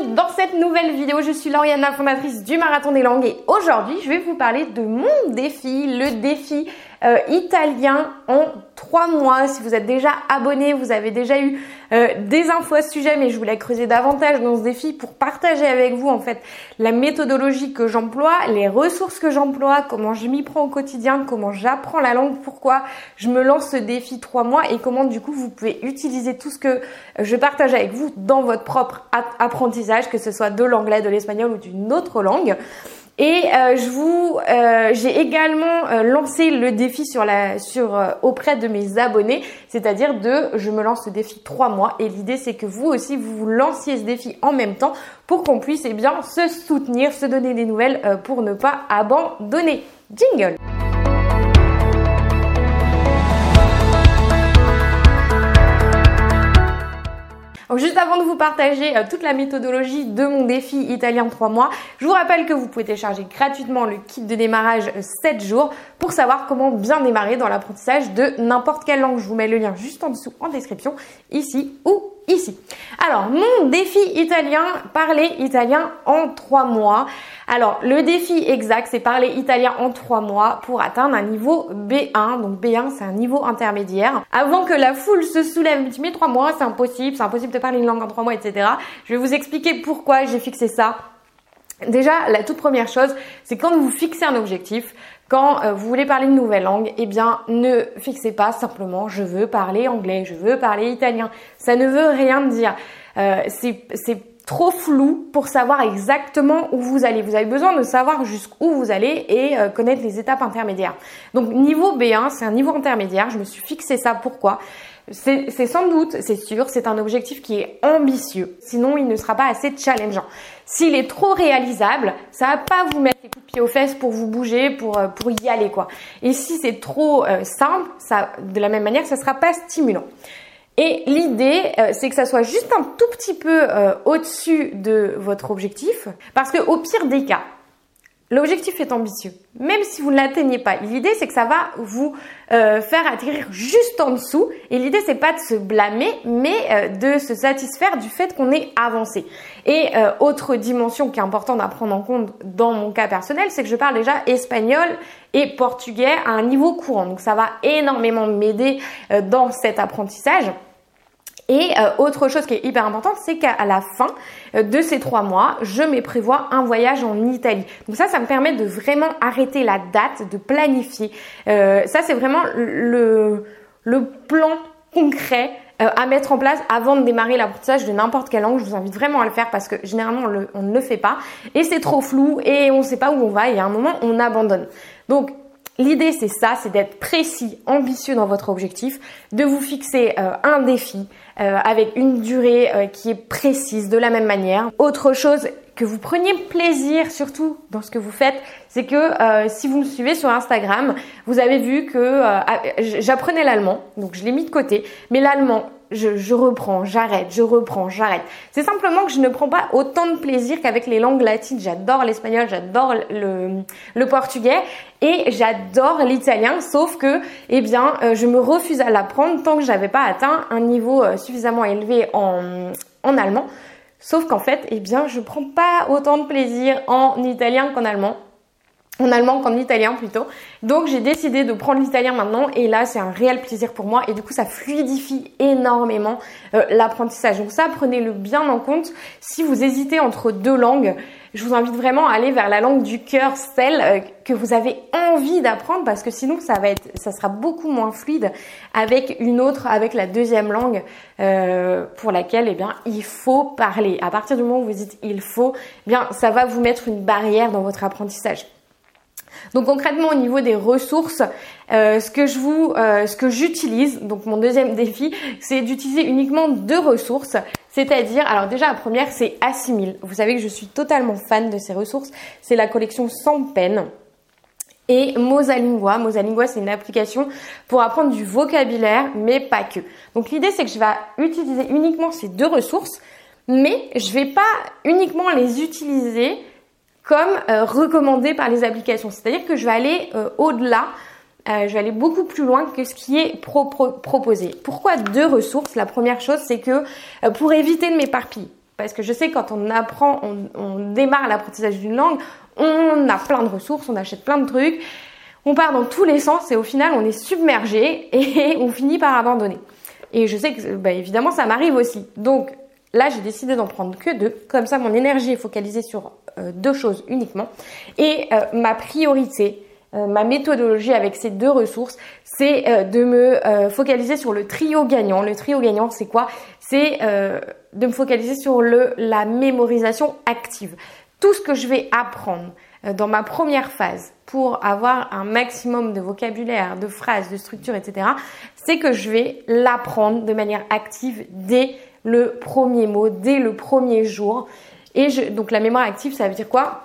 dans cette nouvelle vidéo. Je suis Lauriana, fondatrice du Marathon des Langues et aujourd'hui je vais vous parler de mon défi, le défi euh, italien en trois mois. Si vous êtes déjà abonné, vous avez déjà eu euh, des infos à ce sujet, mais je voulais creuser davantage dans ce défi pour partager avec vous en fait la méthodologie que j'emploie, les ressources que j'emploie, comment je m'y prends au quotidien, comment j'apprends la langue, pourquoi je me lance ce défi trois mois et comment du coup vous pouvez utiliser tout ce que je partage avec vous dans votre propre apprentissage, que ce soit de l'anglais, de l'espagnol ou d'une autre langue. Et euh, je vous, euh, j'ai également euh, lancé le défi sur la, sur auprès de mes abonnés, c'est-à-dire de, je me lance le défi trois mois. Et l'idée c'est que vous aussi vous vous lanciez ce défi en même temps pour qu'on puisse eh bien se soutenir, se donner des nouvelles pour ne pas abandonner. Jingle. Juste avant de vous partager euh, toute la méthodologie de mon défi italien 3 mois, je vous rappelle que vous pouvez télécharger gratuitement le kit de démarrage 7 euh, jours pour savoir comment bien démarrer dans l'apprentissage de n'importe quelle langue. Je vous mets le lien juste en dessous en description, ici ou ici. Alors, mon défi italien, parler italien en trois mois. Alors, le défi exact, c'est parler italien en trois mois pour atteindre un niveau B1. Donc, B1, c'est un niveau intermédiaire. Avant que la foule se soulève, tu mets trois mois, c'est impossible, c'est impossible de parler une langue en trois mois, etc. Je vais vous expliquer pourquoi j'ai fixé ça. Déjà, la toute première chose, c'est quand vous fixez un objectif, quand euh, vous voulez parler une nouvelle langue, eh bien, ne fixez pas simplement je veux parler anglais, je veux parler italien. Ça ne veut rien dire. Euh, c'est trop flou pour savoir exactement où vous allez. Vous avez besoin de savoir jusqu'où vous allez et euh, connaître les étapes intermédiaires. Donc niveau B1, c'est un niveau intermédiaire. Je me suis fixé ça. Pourquoi? C'est sans doute, c'est sûr, c'est un objectif qui est ambitieux. Sinon, il ne sera pas assez challengeant. S'il est trop réalisable, ça va pas vous mettre les coups de pied aux fesses pour vous bouger, pour, euh, pour y aller, quoi. Et si c'est trop euh, simple, ça, de la même manière, ça sera pas stimulant. Et l'idée, euh, c'est que ça soit juste un tout petit peu au-dessus de votre objectif, parce que au pire des cas, L'objectif est ambitieux, même si vous ne l'atteignez pas. L'idée, c'est que ça va vous euh, faire atterrir juste en dessous. Et l'idée, c'est pas de se blâmer, mais euh, de se satisfaire du fait qu'on est avancé. Et euh, autre dimension qui est importante à prendre en compte dans mon cas personnel, c'est que je parle déjà espagnol et portugais à un niveau courant. Donc ça va énormément m'aider dans cet apprentissage. Et euh, autre chose qui est hyper importante, c'est qu'à la fin euh, de ces trois mois, je me prévois un voyage en Italie. Donc ça, ça me permet de vraiment arrêter la date, de planifier. Euh, ça, c'est vraiment le, plan concret à mettre en place avant de démarrer l'apprentissage de n'importe quelle langue. Je vous invite vraiment à le faire parce que généralement on, ne le fait pas et c'est trop flou et on ne sait pas où on va et à un moment on abandonne. Donc L'idée, c'est ça, c'est d'être précis, ambitieux dans votre objectif, de vous fixer euh, un défi euh, avec une durée euh, qui est précise de la même manière. Autre chose, que vous preniez plaisir surtout dans ce que vous faites, c'est que si vous me suivez sur Instagram, vous avez vu que ah, j'apprenais l'allemand, donc je l'ai mis de côté, mais l'allemand, je, reprends, j'arrête, je reprends, j'arrête. C'est simplement que je ne prends pas autant de plaisir qu'avec les langues latines. J'adore l'espagnol, j'adore le, portugais et j'adore l'italien, sauf que, eh bien, euh, je me refuse à l'apprendre tant que j'avais pas atteint un niveau euh, suffisamment élevé en, en allemand. Sauf qu'en fait, eh bien, je prends pas autant de plaisir en italien qu'en allemand en allemand qu'en italien plutôt. Donc j'ai décidé de prendre l'italien maintenant et là c'est un réel plaisir pour moi et du coup ça fluidifie énormément euh, l'apprentissage. Donc ça prenez-le bien en compte. Si vous hésitez entre deux langues, je vous invite vraiment à aller vers la langue du cœur, celle euh, que vous avez envie d'apprendre parce que sinon ça va être, ça sera beaucoup moins fluide avec une autre, avec la deuxième langue euh, pour laquelle eh bien il faut parler. À partir du moment où vous dites il faut, eh bien ça va vous mettre une barrière dans votre apprentissage. Donc concrètement au niveau des ressources, euh, euh, ce que j'utilise, donc mon deuxième défi, c'est d'utiliser uniquement deux ressources. C'est-à-dire, alors déjà la première c'est Assimil. Vous savez que je suis totalement fan de ces ressources. C'est la collection sans peine. Et Mosalingua. Mosalingua, c'est une application pour apprendre du vocabulaire, mais pas que. Donc l'idée, c'est que je vais utiliser uniquement ces deux ressources, mais je vais pas uniquement les utiliser comme euh, recommandé par les applications. C'est-à-dire que je vais aller euh, au-delà, euh, je vais aller beaucoup plus loin que ce qui est proposé. Pourquoi deux ressources? La première chose, c'est que pour éviter de m'éparpiller, Parce que je sais quand on apprend, on, démarre l'apprentissage d'une langue, on a plein de ressources, on achète plein de trucs, on part dans tous les sens et au final on est submergé et on finit par abandonner. Et je sais que bah, évidemment ça m'arrive aussi. Donc là j'ai décidé d'en prendre que deux. Comme ça mon énergie est focalisée sur deux choses uniquement. Et euh, ma priorité, euh, ma méthodologie avec ces deux ressources, c'est de me focaliser sur le trio gagnant. Le trio gagnant, c'est quoi? C'est de me focaliser sur le, la mémorisation active. Tout ce que je vais apprendre dans ma première phase pour avoir un maximum de vocabulaire, de phrases, de structure, etc., c'est que je vais l'apprendre de manière active dès le premier mot, dès le premier jour. Et donc la mémoire active, ça veut dire quoi?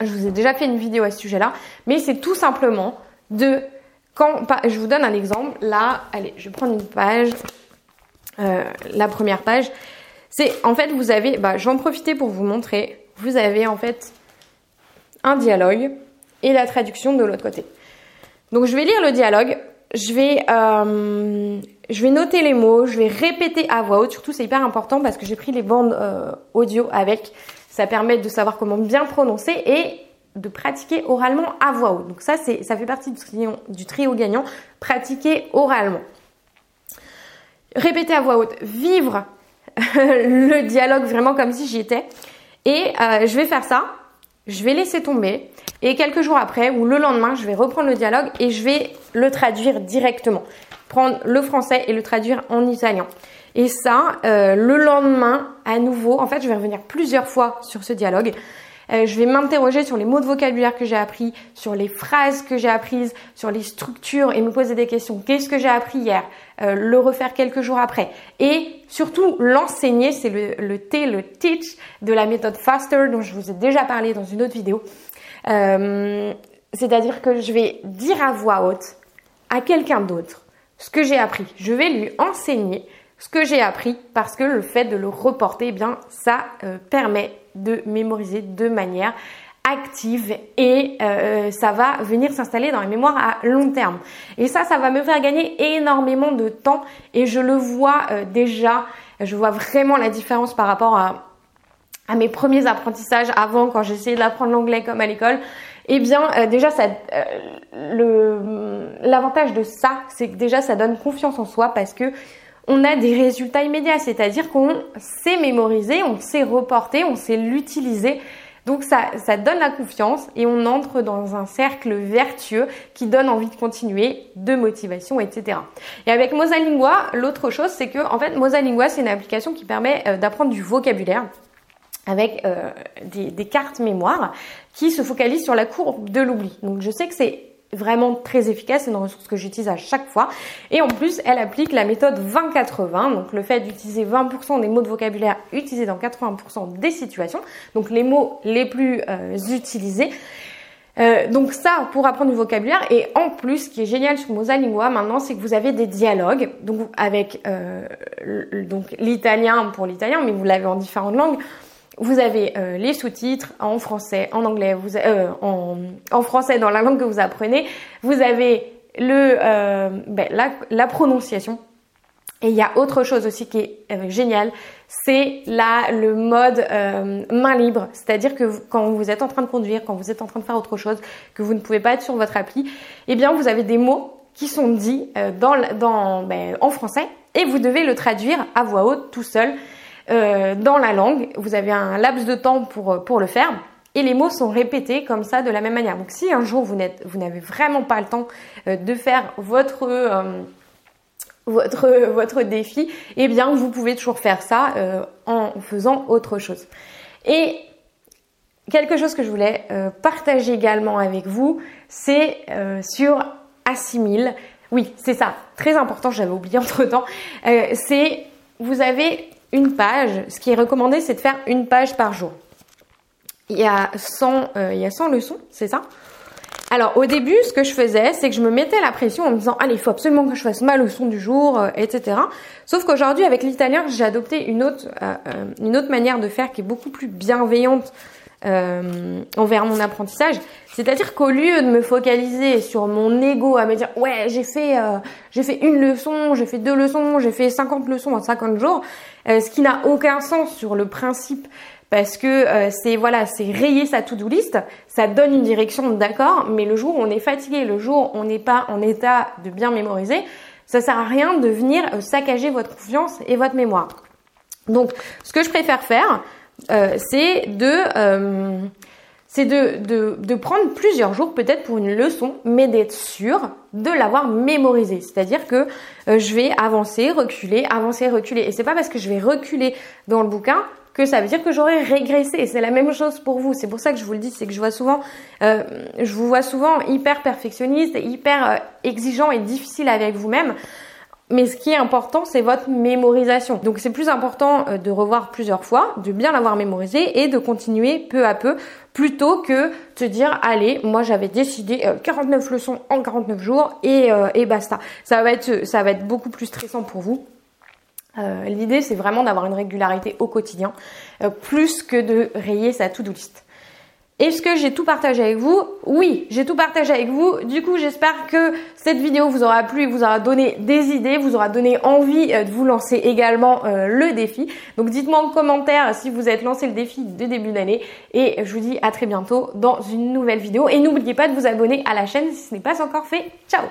Je vous ai déjà fait une vidéo à ce sujet-là, mais c'est tout simplement de quand je vous donne un exemple. Là, allez, je vais prendre une page, euh, la première page. C'est en fait vous avez, bah, je vais en profiter pour vous montrer. Vous avez en fait un dialogue et la traduction de l'autre côté. Donc je vais lire le dialogue. Je vais, euh, je vais noter les mots, je vais répéter à voix haute. Surtout, c'est hyper important parce que j'ai pris les bandes euh, audio avec. Ça permet de savoir comment bien prononcer et de pratiquer oralement à voix haute. Donc ça, c'est, ça fait partie du trio, gagnant. Pratiquer oralement. Répéter à voix haute. Vivre le dialogue vraiment comme si j'y étais. Et euh, je vais faire ça. Je vais laisser tomber. Et quelques jours après ou le lendemain, je vais reprendre le dialogue et je vais le traduire directement prendre le français et le traduire en italien. Et ça, euh, le lendemain, à nouveau, en fait, je vais revenir plusieurs fois sur ce dialogue. Euh, je vais m'interroger sur les mots de vocabulaire que j'ai appris, sur les phrases que j'ai apprises, sur les structures et me poser des questions. Qu'est-ce que j'ai appris hier? Euh, Le refaire quelques jours après. Et surtout, l'enseigner, c'est le, T, le teach de la méthode FASTER dont je vous ai déjà parlé dans une autre vidéo. C'est-à-dire que je vais dire à voix haute à quelqu'un d'autre ce que j'ai appris. Je vais lui enseigner ce que j'ai appris parce que le fait de le reporter, eh bien, ça euh, permet de mémoriser de manière active et euh, ça va venir s'installer dans la mémoire à long terme. Et ça, ça va me faire gagner énormément de temps et je le vois euh, déjà, je vois vraiment la différence par rapport à, mes premiers apprentissages avant quand j'essayais d'apprendre l'anglais comme à l'école. Eh bien, euh, déjà, ça, l'avantage de ça, c'est que déjà, ça donne confiance en soi parce que on a des résultats immédiats, c'est-à-dire qu'on sait mémoriser, on sait reporter, on sait l'utiliser. Donc ça, ça donne la confiance et on entre dans un cercle vertueux qui donne envie de continuer, de motivation, etc. Et avec Mosalingua, l'autre chose, c'est que en fait, Mosalingua, c'est une application qui permet euh, d'apprendre du vocabulaire avec euh, des, cartes mémoire qui se focalisent sur la courbe de l'oubli. Donc je sais que c'est vraiment très efficace, c'est une ressource que j'utilise à chaque fois. Et en plus, elle applique la méthode 20-80, donc le fait d'utiliser 20% des mots de vocabulaire utilisés dans 80% des situations, donc les mots les plus euh, utilisés. Euh, donc ça pour apprendre du vocabulaire et en plus ce qui est génial sur Mosalingua maintenant c'est que vous avez des dialogues donc avec donc l'italien pour l'italien mais vous l'avez en différentes langues vous avez euh, les sous-titres en français, en anglais, euh, en, français dans la langue que vous apprenez. Vous avez euh, ben, la, prononciation. Et il y a autre chose aussi qui est génial, c'est là le mode main libre, c'est-à-dire que quand vous êtes en train de conduire, quand vous êtes en train de faire autre chose, que vous ne pouvez pas être sur votre appli, eh bien vous avez des mots qui sont dits ben, en français et vous devez le traduire à voix haute tout seul. Euh, dans la langue. Vous avez un laps de temps pour, euh, pour le faire. Et les mots sont répétés comme ça de la même manière. Donc si un jour vous n'avez vraiment pas le temps euh, de faire votre votre votre défi, eh bien vous pouvez toujours faire ça en faisant autre chose. Et quelque chose que je voulais partager également avec vous, c'est sur Assimile. Oui, c'est ça, très important, j'avais oublié entre temps. c'est vous avez une page. Ce qui est recommandé, c'est de faire une page par jour. Il y a 100, euh, il y a 100 leçons, c'est ça? Alors au début, ce que je faisais, c'est que je me mettais la pression en me disant allez, il faut absolument que je fasse ma leçon du jour, euh, etc. Sauf qu'aujourd'hui, avec l'italien, j'ai adopté euh, une autre manière de faire qui est beaucoup plus bienveillante euh, envers mon apprentissage. C'est-à-dire qu'au lieu de me focaliser sur mon ego, à me dire ouais j'ai fait euh, j'ai fait une leçon, j'ai fait deux leçons, j'ai fait 50 leçons en 50 jours, euh, ce qui n'a aucun sens sur le principe parce que c'est voilà c'est rayer sa to-do list, ça donne une direction d'accord, mais le jour où on est fatigué, le jour où on n'est pas en état de bien mémoriser, ça sert à rien de venir saccager votre confiance et votre mémoire. Donc ce que je préfère faire, c'est de euh, c'est de, prendre plusieurs jours peut-être pour une leçon, mais d'être sûr de l'avoir mémorisé. C'est-à-dire que euh, je vais avancer, reculer, avancer, reculer. Et c'est pas parce que je vais reculer dans le bouquin que ça veut dire que j'aurai régressé. C'est la même chose pour vous. C'est pour ça que je vous le dis, c'est que je vois souvent, euh, je vous vois souvent hyper perfectionniste, hyper exigeant et difficile avec vous-même. Mais ce qui est important, c'est votre mémorisation. Donc c'est plus important euh, de revoir plusieurs fois, de bien l'avoir mémorisé et de continuer peu à peu plutôt que de dire allez, moi j'avais décidé 49 euh, leçons en 49 jours et, euh, et basta. Ça va être ça va être beaucoup plus stressant pour vous. L'idée c'est vraiment d'avoir une régularité au quotidien plus que de rayer sa to-do list. Est-ce que j'ai tout partagé avec vous? Oui, j'ai tout partagé avec vous. Du coup, j'espère que cette vidéo vous aura plu, vous aura donné des idées, vous aura donné envie euh, de vous lancer également euh, le défi. Donc dites-moi en commentaire si vous êtes lancé le défi de début d'année et je vous dis à très bientôt dans une nouvelle vidéo. Et n'oubliez pas de vous abonner à la chaîne si ce n'est pas encore fait. Ciao